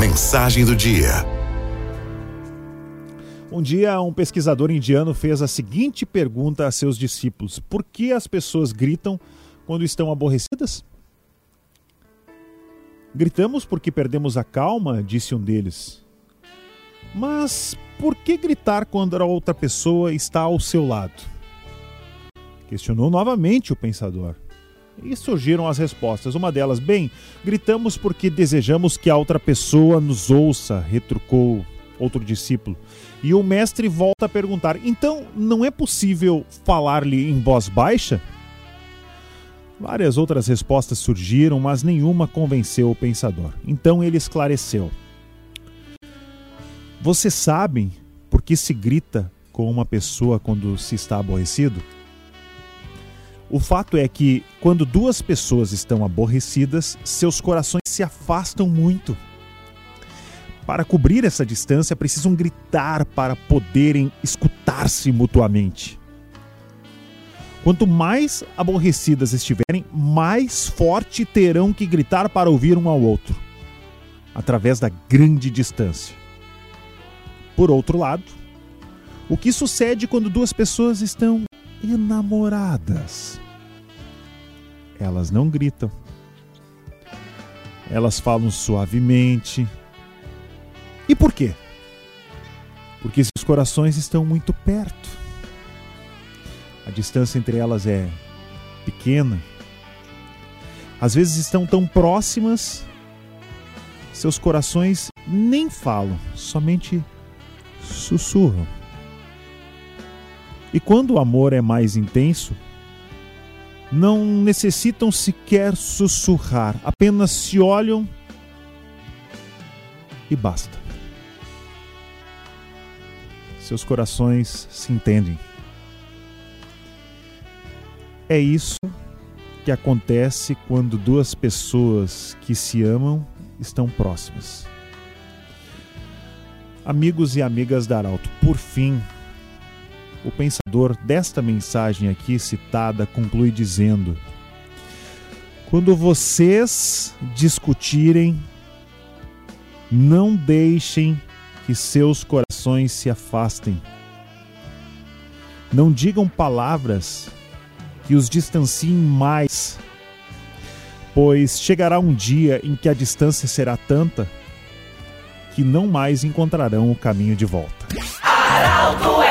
Mensagem do dia. Um dia, um pesquisador indiano fez a seguinte pergunta a seus discípulos: Por que as pessoas gritam quando estão aborrecidas? Gritamos porque perdemos a calma, disse um deles. Mas por que gritar quando a outra pessoa está ao seu lado? Questionou novamente o pensador. E surgiram as respostas. Uma delas, bem, gritamos porque desejamos que a outra pessoa nos ouça, retrucou outro discípulo. E o mestre volta a perguntar: então não é possível falar-lhe em voz baixa? Várias outras respostas surgiram, mas nenhuma convenceu o pensador. Então ele esclareceu: Vocês sabem por que se grita com uma pessoa quando se está aborrecido? O fato é que, quando duas pessoas estão aborrecidas, seus corações se afastam muito. Para cobrir essa distância, precisam gritar para poderem escutar-se mutuamente. Quanto mais aborrecidas estiverem, mais forte terão que gritar para ouvir um ao outro, através da grande distância. Por outro lado, o que sucede quando duas pessoas estão enamoradas. Elas não gritam. Elas falam suavemente. E por quê? Porque seus corações estão muito perto. A distância entre elas é pequena. Às vezes estão tão próximas, seus corações nem falam, somente sussurram. E quando o amor é mais intenso, não necessitam sequer sussurrar, apenas se olham e basta. Seus corações se entendem. É isso que acontece quando duas pessoas que se amam estão próximas. Amigos e amigas da Arauto, por fim, o pensador desta mensagem aqui citada conclui dizendo: Quando vocês discutirem, não deixem que seus corações se afastem. Não digam palavras que os distanciem mais, pois chegará um dia em que a distância será tanta que não mais encontrarão o caminho de volta. Aralto